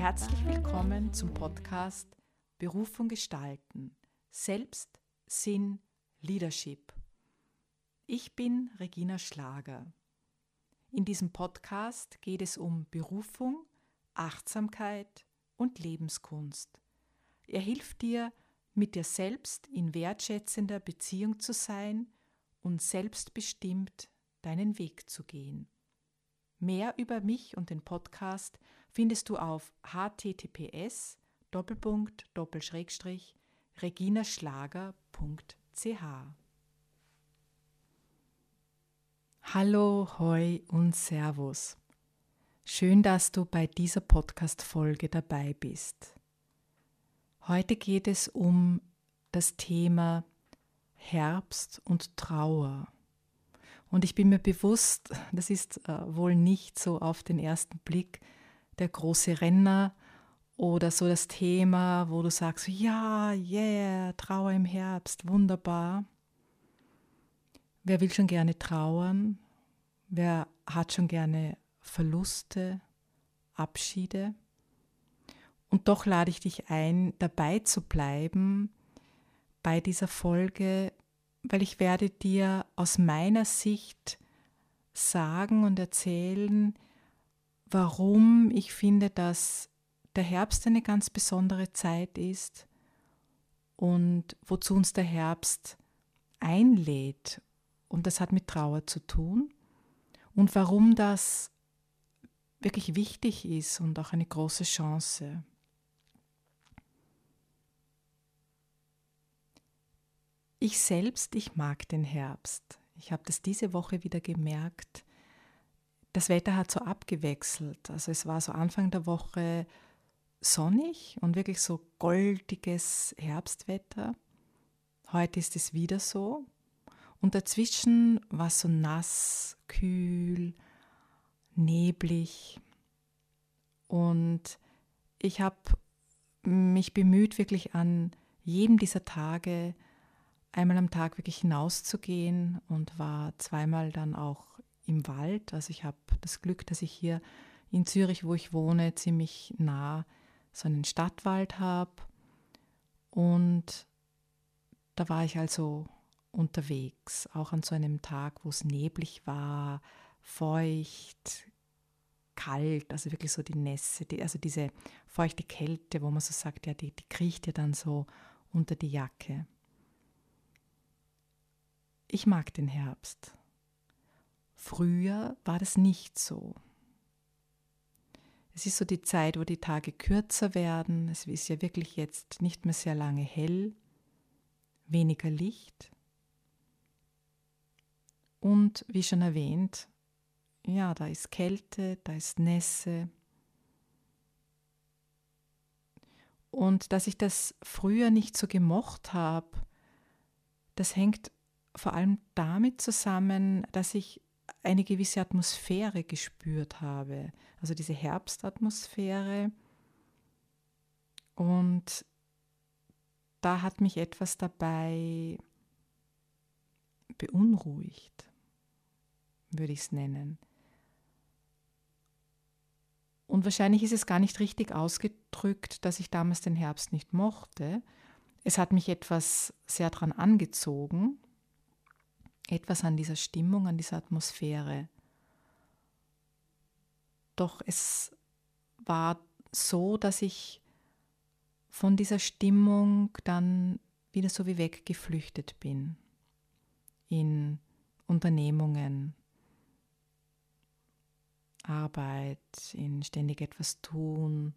Herzlich willkommen zum Podcast Berufung gestalten. Selbst, Sinn, Leadership. Ich bin Regina Schlager. In diesem Podcast geht es um Berufung, Achtsamkeit und Lebenskunst. Er hilft dir, mit dir selbst in wertschätzender Beziehung zu sein und selbstbestimmt deinen Weg zu gehen. Mehr über mich und den Podcast findest du auf https reginaschlager.ch. Hallo, hoi und Servus. Schön, dass du bei dieser Podcast-Folge dabei bist. Heute geht es um das Thema Herbst und Trauer. Und ich bin mir bewusst, das ist äh, wohl nicht so auf den ersten Blick der große Renner oder so das Thema, wo du sagst, ja, yeah, Trauer im Herbst, wunderbar. Wer will schon gerne trauern? Wer hat schon gerne Verluste, Abschiede? Und doch lade ich dich ein, dabei zu bleiben bei dieser Folge, weil ich werde dir aus meiner Sicht sagen und erzählen, warum ich finde, dass der Herbst eine ganz besondere Zeit ist und wozu uns der Herbst einlädt. Und das hat mit Trauer zu tun. Und warum das wirklich wichtig ist und auch eine große Chance. Ich selbst, ich mag den Herbst. Ich habe das diese Woche wieder gemerkt. Das Wetter hat so abgewechselt. Also es war so Anfang der Woche sonnig und wirklich so goldiges Herbstwetter. Heute ist es wieder so. Und dazwischen war es so nass, kühl, neblig. Und ich habe mich bemüht, wirklich an jedem dieser Tage einmal am Tag wirklich hinauszugehen und war zweimal dann auch im Wald. Also ich habe das Glück, dass ich hier in Zürich, wo ich wohne, ziemlich nah so einen Stadtwald habe. Und da war ich also unterwegs, auch an so einem Tag, wo es neblig war, feucht, kalt, also wirklich so die Nässe, die, also diese feuchte Kälte, wo man so sagt, ja, die, die kriecht ja dann so unter die Jacke. Ich mag den Herbst. Früher war das nicht so. Es ist so die Zeit, wo die Tage kürzer werden. Es ist ja wirklich jetzt nicht mehr sehr lange hell, weniger Licht. Und wie schon erwähnt, ja, da ist Kälte, da ist Nässe. Und dass ich das früher nicht so gemocht habe, das hängt vor allem damit zusammen, dass ich eine gewisse Atmosphäre gespürt habe, also diese Herbstatmosphäre. Und da hat mich etwas dabei beunruhigt, würde ich es nennen. Und wahrscheinlich ist es gar nicht richtig ausgedrückt, dass ich damals den Herbst nicht mochte. Es hat mich etwas sehr daran angezogen, etwas an dieser Stimmung, an dieser Atmosphäre. Doch es war so, dass ich von dieser Stimmung dann wieder so wie weggeflüchtet bin in Unternehmungen, Arbeit, in ständig etwas tun,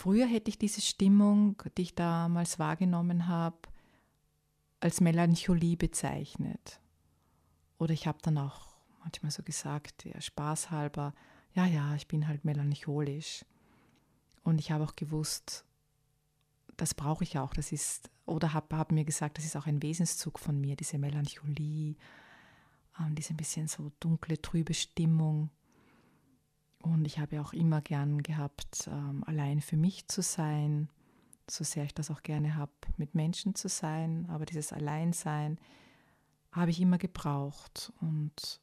Früher hätte ich diese Stimmung, die ich damals wahrgenommen habe, als Melancholie bezeichnet. Oder ich habe dann auch manchmal so gesagt, ja, spaßhalber, ja, ja, ich bin halt melancholisch. Und ich habe auch gewusst, das brauche ich auch. Das ist, oder habe hab mir gesagt, das ist auch ein Wesenszug von mir, diese Melancholie, ähm, diese ein bisschen so dunkle, trübe Stimmung. Und ich habe auch immer gern gehabt, ähm, allein für mich zu sein, so sehr ich das auch gerne habe, mit Menschen zu sein. Aber dieses Alleinsein habe ich immer gebraucht. Und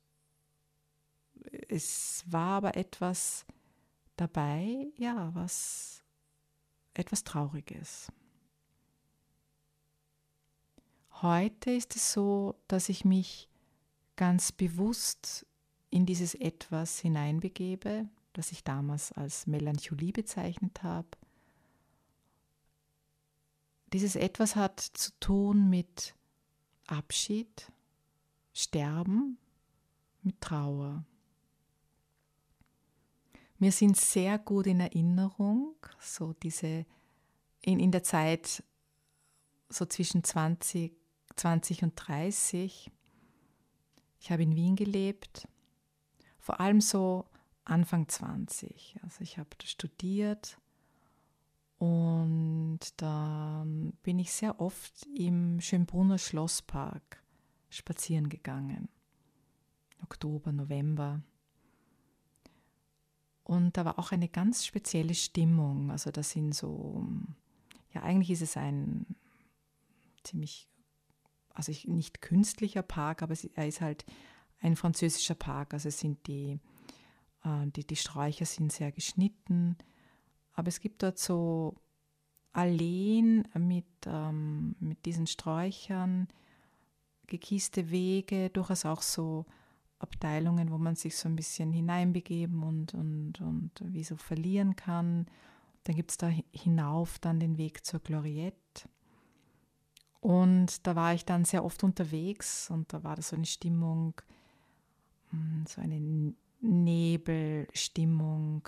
es war aber etwas dabei, ja, was etwas Trauriges. Heute ist es so, dass ich mich ganz bewusst in dieses Etwas hineinbegebe, das ich damals als Melancholie bezeichnet habe. Dieses Etwas hat zu tun mit Abschied, Sterben, mit Trauer. Mir sind sehr gut in Erinnerung, so diese in, in der Zeit so zwischen 20, 20 und 30. Ich habe in Wien gelebt, vor allem so Anfang 20. Also ich habe studiert und dann bin ich sehr oft im Schönbrunner Schlosspark spazieren gegangen. Oktober, November. Und da war auch eine ganz spezielle Stimmung. Also das sind so, ja eigentlich ist es ein ziemlich, also nicht künstlicher Park, aber er ist halt ein französischer Park. Also sind die, äh, die, die Sträucher sind sehr geschnitten, aber es gibt dort so Alleen mit, ähm, mit diesen Sträuchern, gekießte Wege, durchaus auch so Abteilungen, wo man sich so ein bisschen hineinbegeben und, und, und wie so verlieren kann. Dann gibt es da hinauf dann den Weg zur Gloriette. Und da war ich dann sehr oft unterwegs und da war das so eine Stimmung, so eine Nebelstimmung,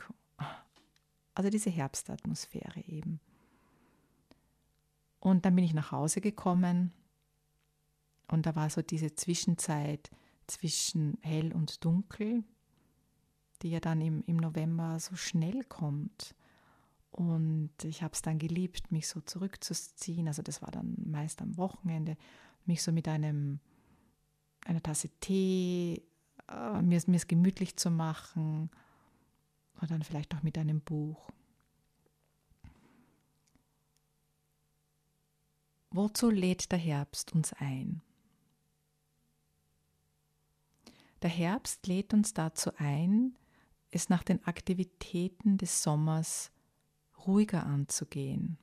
also diese Herbstatmosphäre eben. Und dann bin ich nach Hause gekommen und da war so diese Zwischenzeit zwischen hell und dunkel, die ja dann im, im November so schnell kommt. Und ich habe es dann geliebt, mich so zurückzuziehen. Also das war dann meist am Wochenende, mich so mit einem, einer Tasse Tee, äh, mir, es gemütlich zu machen oder dann vielleicht auch mit einem Buch. Wozu lädt der Herbst uns ein? Der Herbst lädt uns dazu ein, es nach den Aktivitäten des Sommers ruhiger anzugehen.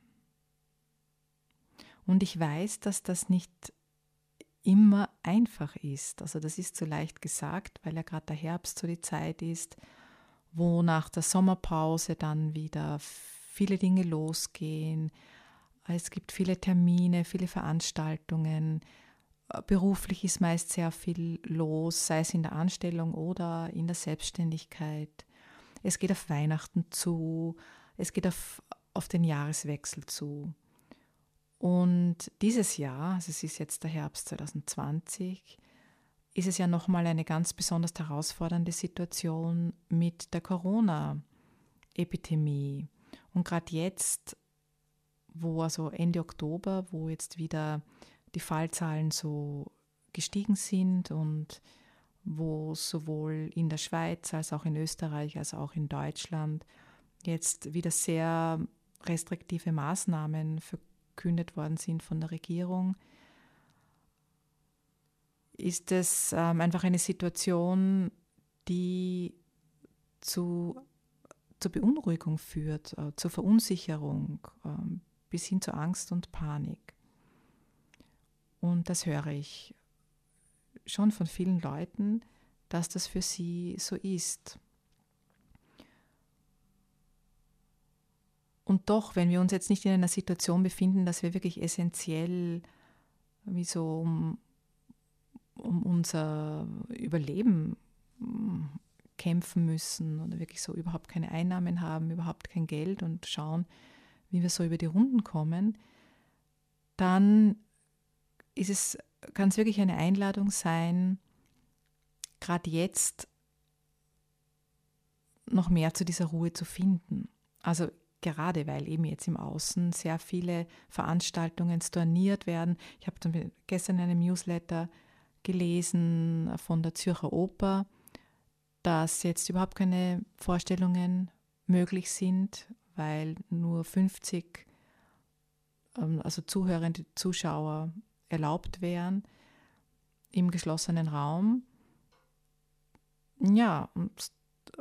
Und ich weiß, dass das nicht immer einfach ist. Also das ist so leicht gesagt, weil ja gerade der Herbst so die Zeit ist, wo nach der Sommerpause dann wieder viele Dinge losgehen. Es gibt viele Termine, viele Veranstaltungen. Beruflich ist meist sehr viel los, sei es in der Anstellung oder in der Selbstständigkeit. Es geht auf Weihnachten zu, es geht auf, auf den Jahreswechsel zu. Und dieses Jahr, also es ist jetzt der Herbst 2020, ist es ja nochmal eine ganz besonders herausfordernde Situation mit der Corona-Epidemie. Und gerade jetzt, wo also Ende Oktober, wo jetzt wieder die Fallzahlen so gestiegen sind und wo sowohl in der Schweiz als auch in Österreich als auch in Deutschland jetzt wieder sehr restriktive Maßnahmen verkündet worden sind von der Regierung, ist es ähm, einfach eine Situation, die zu, zur Beunruhigung führt, äh, zur Verunsicherung, äh, bis hin zu Angst und Panik. Und das höre ich schon von vielen Leuten, dass das für sie so ist. Und doch, wenn wir uns jetzt nicht in einer Situation befinden, dass wir wirklich essentiell wie so um, um unser Überleben mm, kämpfen müssen oder wirklich so überhaupt keine Einnahmen haben, überhaupt kein Geld und schauen, wie wir so über die Runden kommen, dann ist es, kann es wirklich eine Einladung sein, gerade jetzt noch mehr zu dieser Ruhe zu finden. Also gerade weil eben jetzt im Außen sehr viele Veranstaltungen storniert werden. Ich habe gestern in einem Newsletter gelesen von der Zürcher Oper, dass jetzt überhaupt keine Vorstellungen möglich sind, weil nur 50 ähm, also zuhörende Zuschauer erlaubt wären im geschlossenen Raum. ja, und,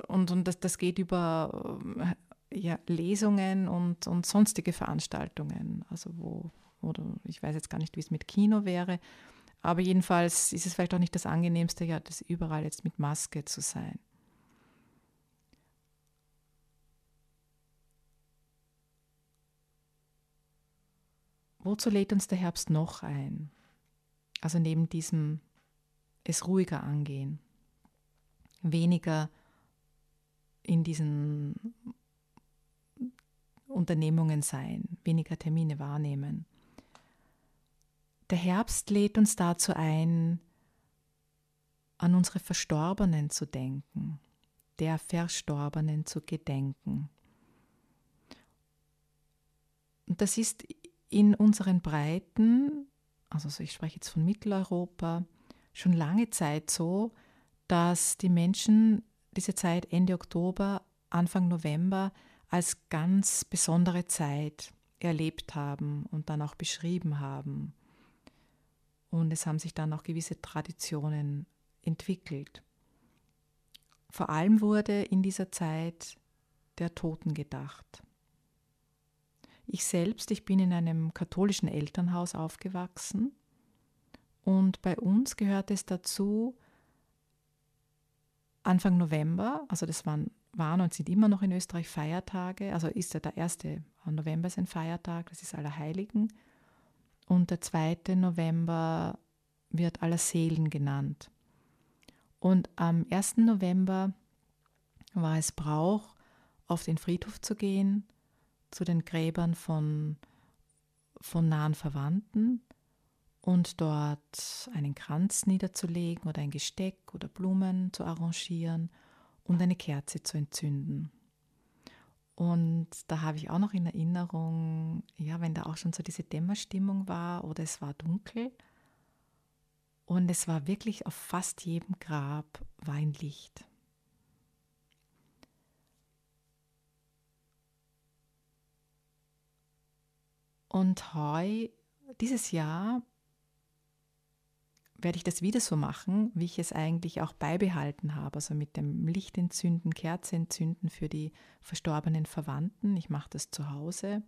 und, und das, das geht über äh, ja, Lesungen und, und sonstige Veranstaltungen. Also wo, oder ich weiß jetzt gar nicht, wie es mit Kino wäre, aber jedenfalls ist es vielleicht auch nicht das Angenehmste, ja, das überall jetzt mit Maske zu sein. Wozu lädt uns der Herbst noch ein? Also neben diesem es ruhiger angehen, weniger in diesen Unternehmungen sein, weniger Termine wahrnehmen. Der Herbst lädt uns dazu ein, an unsere Verstorbenen zu denken, der Verstorbenen zu gedenken. Und das ist in unseren Breiten, also ich spreche jetzt von Mitteleuropa, schon lange Zeit so, dass die Menschen diese Zeit Ende Oktober, Anfang November als ganz besondere Zeit erlebt haben und dann auch beschrieben haben. Und es haben sich dann auch gewisse Traditionen entwickelt. Vor allem wurde in dieser Zeit der Toten gedacht. Ich selbst, ich bin in einem katholischen Elternhaus aufgewachsen und bei uns gehört es dazu, Anfang November, also das waren, waren und sind immer noch in Österreich Feiertage, also ist ja der 1. November ist ein Feiertag, das ist Allerheiligen, und der 2. November wird Allerseelen genannt. Und am 1. November war es Brauch, auf den Friedhof zu gehen zu den Gräbern von, von nahen Verwandten und dort einen Kranz niederzulegen oder ein Gesteck oder Blumen zu arrangieren und eine Kerze zu entzünden. Und da habe ich auch noch in Erinnerung, ja, wenn da auch schon so diese Dämmerstimmung war oder es war dunkel und es war wirklich auf fast jedem Grab war ein Licht. Und heu, dieses Jahr werde ich das wieder so machen, wie ich es eigentlich auch beibehalten habe, also mit dem Licht entzünden, Kerze entzünden für die verstorbenen Verwandten. Ich mache das zu Hause.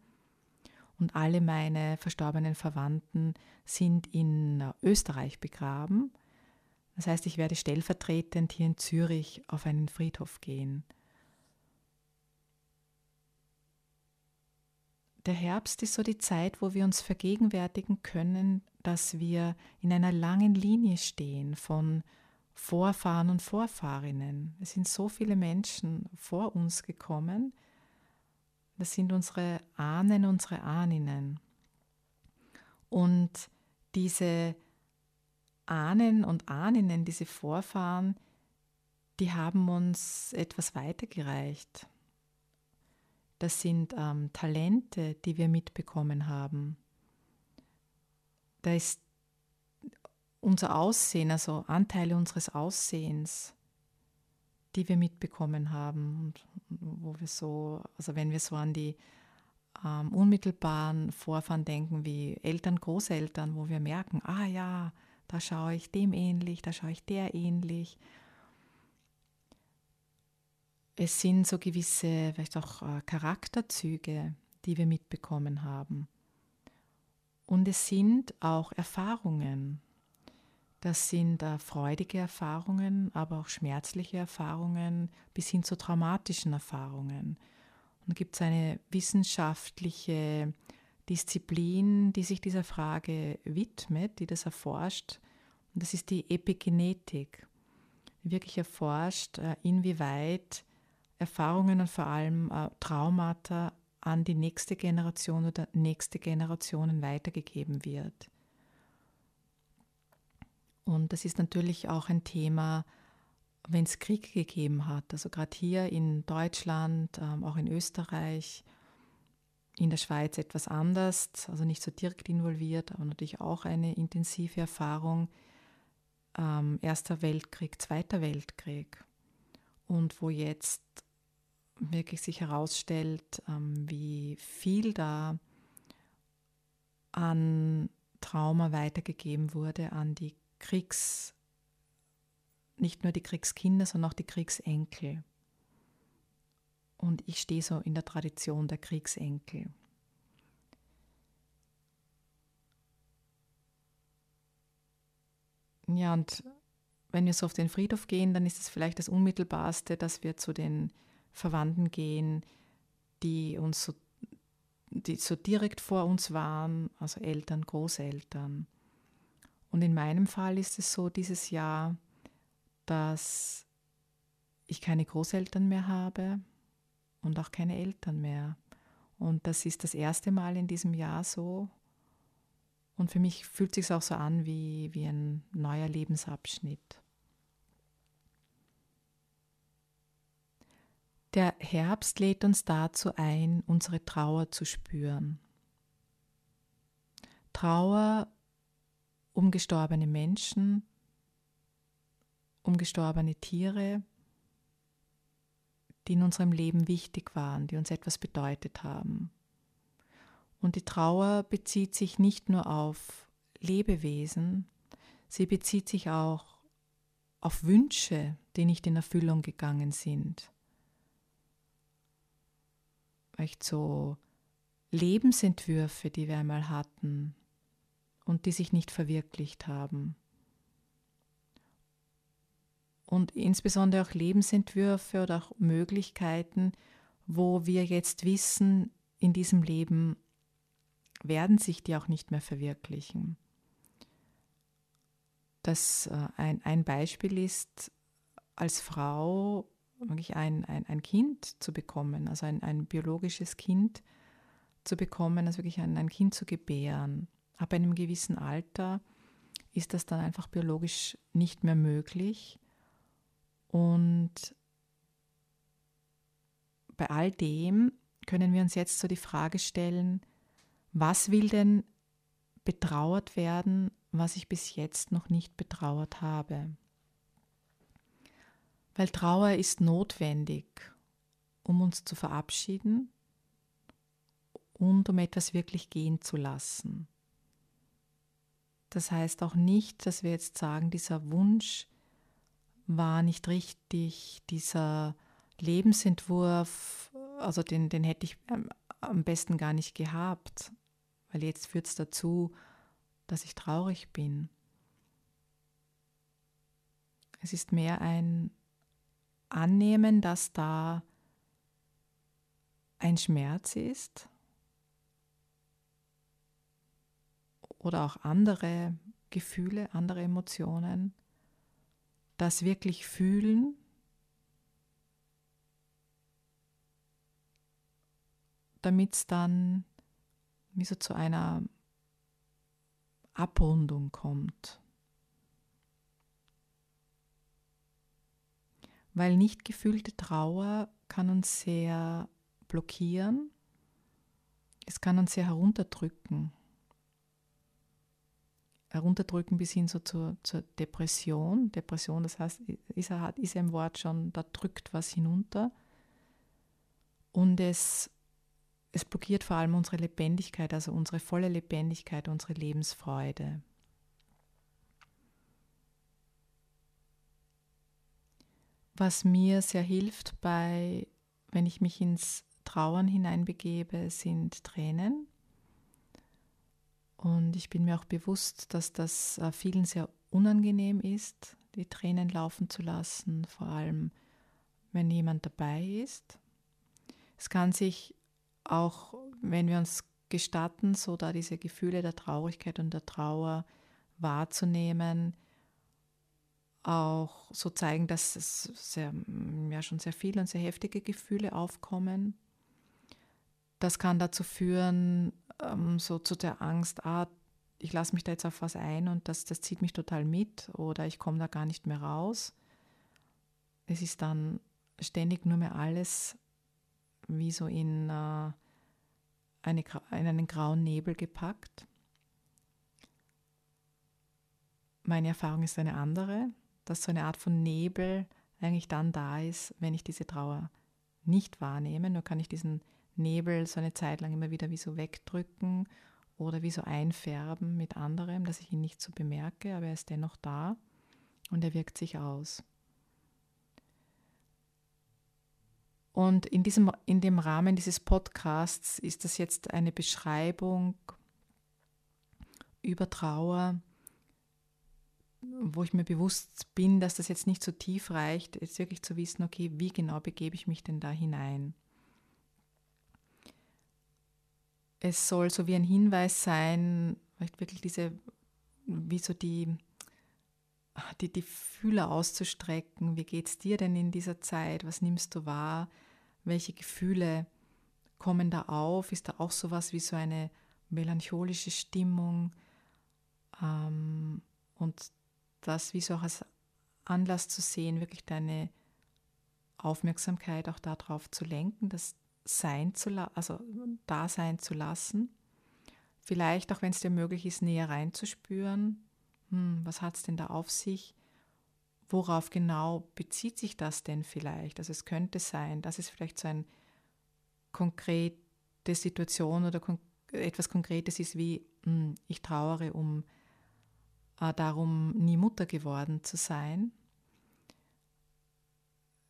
Und alle meine verstorbenen Verwandten sind in Österreich begraben. Das heißt, ich werde stellvertretend hier in Zürich auf einen Friedhof gehen. Der Herbst ist so die Zeit, wo wir uns vergegenwärtigen können, dass wir in einer langen Linie stehen von Vorfahren und Vorfahrinnen. Es sind so viele Menschen vor uns gekommen. Das sind unsere Ahnen, unsere Ahninnen. Und diese Ahnen und Ahninnen, diese Vorfahren, die haben uns etwas weitergereicht. Das sind ähm, Talente, die wir mitbekommen haben. Da ist unser Aussehen, also Anteile unseres Aussehens, die wir mitbekommen haben und wo wir so, also wenn wir so an die ähm, unmittelbaren Vorfahren denken, wie Eltern, Großeltern, wo wir merken, ah ja, da schaue ich dem ähnlich, da schaue ich der ähnlich es sind so gewisse, vielleicht auch äh, Charakterzüge, die wir mitbekommen haben. Und es sind auch Erfahrungen. Das sind äh, freudige Erfahrungen, aber auch schmerzliche Erfahrungen bis hin zu traumatischen Erfahrungen. Und gibt es eine wissenschaftliche Disziplin, die sich dieser Frage widmet, die das erforscht. Und das ist die Epigenetik, die wirklich erforscht, äh, inwieweit Erfahrungen und vor allem äh, Traumata an die nächste Generation oder nächste Generationen weitergegeben wird. Und das ist natürlich auch ein Thema, wenn es Krieg gegeben hat. Also gerade hier in Deutschland, ähm, auch in Österreich, in der Schweiz etwas anders, also nicht so direkt involviert, aber natürlich auch eine intensive Erfahrung. Ähm, Erster Weltkrieg, Zweiter Weltkrieg. Und wo jetzt wirklich sich herausstellt, ähm, wie viel da an Trauma weitergegeben wurde an die nicht nur die Kriegskinder, sondern auch die Kriegsenkel. Und ich stehe so in der Tradition der Kriegsenkel. Ja, und wenn wir so auf den Friedhof gehen, dann ist es vielleicht das Unmittelbarste, dass wir zu den Verwandten gehen, die uns so, die so direkt vor uns waren, also Eltern, Großeltern. Und in meinem Fall ist es so dieses Jahr, dass ich keine Großeltern mehr habe und auch keine Eltern mehr. Und das ist das erste Mal in diesem Jahr so. Und für mich fühlt es sich auch so an wie, wie ein neuer Lebensabschnitt. Der Herbst lädt uns dazu ein, unsere Trauer zu spüren. Trauer um gestorbene Menschen, um gestorbene Tiere, die in unserem Leben wichtig waren, die uns etwas bedeutet haben. Und die Trauer bezieht sich nicht nur auf Lebewesen, sie bezieht sich auch auf Wünsche, die nicht in Erfüllung gegangen sind. Echt so Lebensentwürfe, die wir einmal hatten und die sich nicht verwirklicht haben. Und insbesondere auch Lebensentwürfe oder auch Möglichkeiten, wo wir jetzt wissen, in diesem Leben werden sich die auch nicht mehr verwirklichen. Das, äh, ein, ein Beispiel ist, als Frau wirklich ein, ein, ein Kind zu bekommen, also ein, ein biologisches Kind zu bekommen, also wirklich ein, ein Kind zu gebären. Ab einem gewissen Alter ist das dann einfach biologisch nicht mehr möglich. Und bei all dem können wir uns jetzt so die Frage stellen, was will denn betrauert werden, was ich bis jetzt noch nicht betrauert habe? Weil Trauer ist notwendig, um uns zu verabschieden und um etwas wirklich gehen zu lassen. Das heißt auch nicht, dass wir jetzt sagen, dieser Wunsch war nicht richtig, dieser Lebensentwurf, also den, den hätte ich am besten gar nicht gehabt weil jetzt führt es dazu, dass ich traurig bin. Es ist mehr ein Annehmen, dass da ein Schmerz ist? Oder auch andere Gefühle, andere Emotionen, das wirklich fühlen? Damit es dann wie so zu einer Abrundung kommt. Weil nicht gefühlte Trauer kann uns sehr blockieren, es kann uns sehr herunterdrücken. Herunterdrücken bis hin so zur, zur Depression. Depression, das heißt, ist, ist ein Wort schon, da drückt was hinunter. Und es es blockiert vor allem unsere Lebendigkeit, also unsere volle Lebendigkeit, unsere Lebensfreude. Was mir sehr hilft bei, wenn ich mich ins Trauern hineinbegebe, sind Tränen. Und ich bin mir auch bewusst, dass das äh, vielen sehr unangenehm ist, die Tränen laufen zu lassen, vor allem wenn jemand dabei ist. Es kann sich auch wenn wir uns gestatten, so da diese Gefühle der Traurigkeit und der Trauer wahrzunehmen, auch so zeigen, dass es sehr, ja, schon sehr viele und sehr heftige Gefühle aufkommen. Das kann dazu führen, ähm, so zu der Angst, ah, ich lasse mich da jetzt auf was ein und das, das zieht mich total mit oder ich komme da gar nicht mehr raus. Es ist dann ständig nur mehr alles wie so in, äh, eine, in einen grauen Nebel gepackt. Meine Erfahrung ist eine andere, dass so eine Art von Nebel eigentlich dann da ist, wenn ich diese Trauer nicht wahrnehme. Nur kann ich diesen Nebel so eine Zeit lang immer wieder wie so wegdrücken oder wie so einfärben mit anderem, dass ich ihn nicht so bemerke, aber er ist dennoch da. und er wirkt sich aus. Und in, diesem, in dem Rahmen dieses Podcasts ist das jetzt eine Beschreibung über Trauer, wo ich mir bewusst bin, dass das jetzt nicht so tief reicht, jetzt wirklich zu wissen, okay, wie genau begebe ich mich denn da hinein? Es soll so wie ein Hinweis sein, vielleicht wirklich diese, wie so die, die, die Fühler auszustrecken. Wie geht es dir denn in dieser Zeit? Was nimmst du wahr? Welche Gefühle kommen da auf? Ist da auch sowas wie so eine melancholische Stimmung? Ähm, und das wie so auch als Anlass zu sehen, wirklich deine Aufmerksamkeit auch darauf zu lenken, das sein zu also da sein zu lassen. Vielleicht auch, wenn es dir möglich ist, näher reinzuspüren. Hm, was hat es denn da auf sich? Worauf genau bezieht sich das denn vielleicht? Also es könnte sein, dass es vielleicht so eine konkrete Situation oder kon etwas Konkretes ist wie, hm, ich trauere um darum, nie Mutter geworden zu sein.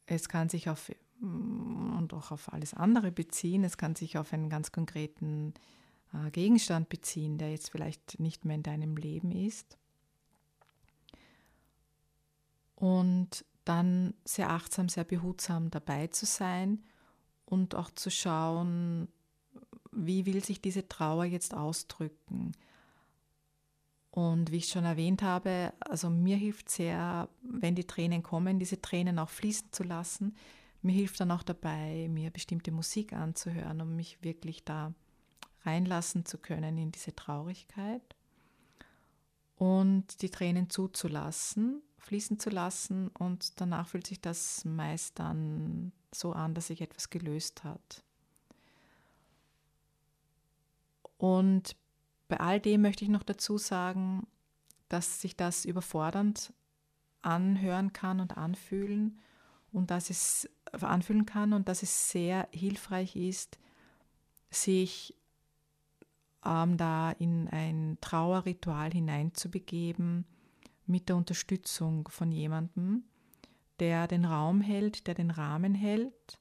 Es kann sich auf mm, und auch auf alles andere beziehen. Es kann sich auf einen ganz konkreten äh, Gegenstand beziehen, der jetzt vielleicht nicht mehr in deinem Leben ist. Und dann sehr achtsam, sehr behutsam dabei zu sein und auch zu schauen, wie will sich diese Trauer jetzt ausdrücken. Und wie ich schon erwähnt habe, also mir hilft sehr, wenn die Tränen kommen, diese Tränen auch fließen zu lassen. Mir hilft dann auch dabei, mir bestimmte Musik anzuhören, um mich wirklich da reinlassen zu können in diese Traurigkeit. Und die Tränen zuzulassen, fließen zu lassen und danach fühlt sich das meist dann so an, dass sich etwas gelöst hat. Und bei all dem möchte ich noch dazu sagen, dass sich das überfordernd anhören kann und anfühlen und dass es anfühlen kann und dass es sehr hilfreich ist, sich ähm, da in ein Trauerritual hineinzubegeben mit der Unterstützung von jemandem, der den Raum hält, der den Rahmen hält.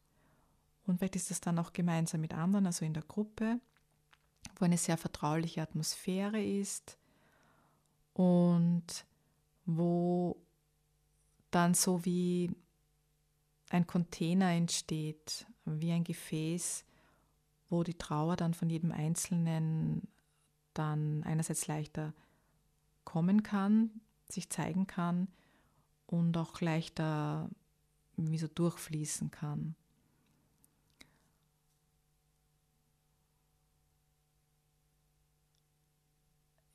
Und vielleicht ist das dann auch gemeinsam mit anderen, also in der Gruppe wo eine sehr vertrauliche Atmosphäre ist und wo dann so wie ein Container entsteht, wie ein Gefäß, wo die Trauer dann von jedem Einzelnen dann einerseits leichter kommen kann, sich zeigen kann und auch leichter wie so durchfließen kann.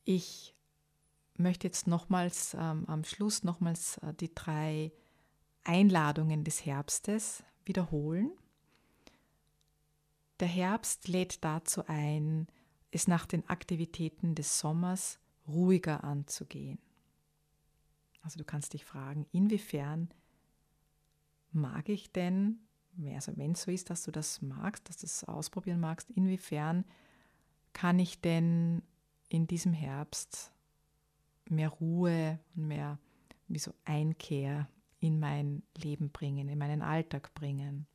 Ich möchte jetzt nochmals ähm, am Schluss nochmals äh, die drei Einladungen des Herbstes wiederholen. Der Herbst lädt dazu ein, es nach den Aktivitäten des Sommers ruhiger anzugehen. Also du kannst dich fragen, inwiefern mag ich denn, also wenn es so ist, dass du das magst, dass du das ausprobieren magst, inwiefern kann ich denn in diesem Herbst mehr Ruhe und mehr wie so Einkehr in mein Leben bringen, in meinen Alltag bringen.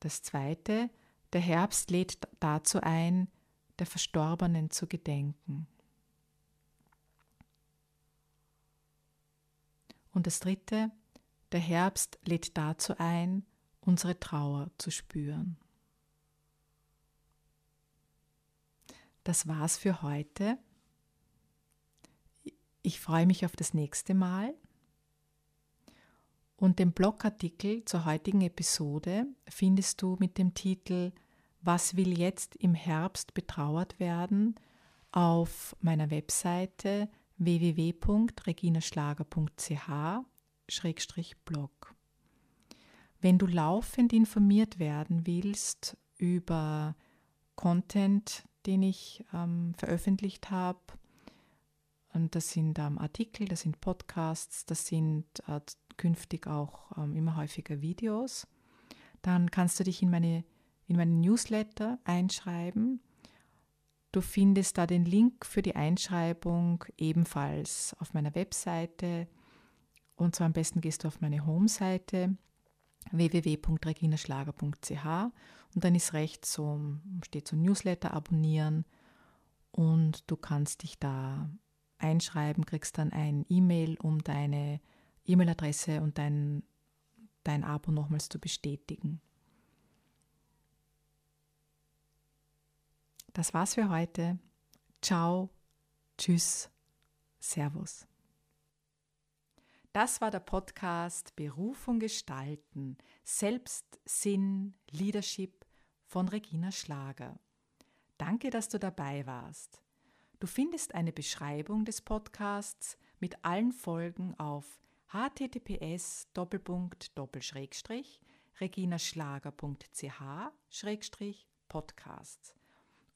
Das Zweite, der Herbst lädt dazu ein, der Verstorbenen zu gedenken. Und das Dritte, der Herbst lädt dazu ein, unsere Trauer zu spüren. Das war's für heute. Ich freue mich auf das nächste Mal. Und den Blogartikel zur heutigen Episode findest du mit dem Titel Was will jetzt im Herbst betrauert werden auf meiner Webseite www.reginaschlager.ch-blog. Wenn du laufend informiert werden willst über Content, den ich ähm, veröffentlicht habe. Und das sind ähm, Artikel, das sind Podcasts, das sind äh, künftig auch ähm, immer häufiger Videos. Dann kannst du dich in meine in meinen Newsletter einschreiben. Du findest da den Link für die Einschreibung ebenfalls auf meiner Webseite. Und zwar am besten gehst du auf meine Homeseite www.reginaschlager.ch und dann ist rechts so, steht so Newsletter abonnieren und du kannst dich da einschreiben, kriegst dann ein E-Mail, um deine E-Mail-Adresse und dein, dein Abo nochmals zu bestätigen. Das war's für heute. Ciao, tschüss, Servus. Das war der Podcast Berufung gestalten, Selbstsinn, Leadership von Regina Schlager. Danke, dass du dabei warst. Du findest eine Beschreibung des Podcasts mit allen Folgen auf https reginaschlager.ch podcast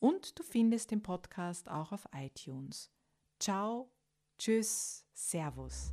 und du findest den Podcast auch auf iTunes. Ciao, tschüss, Servus.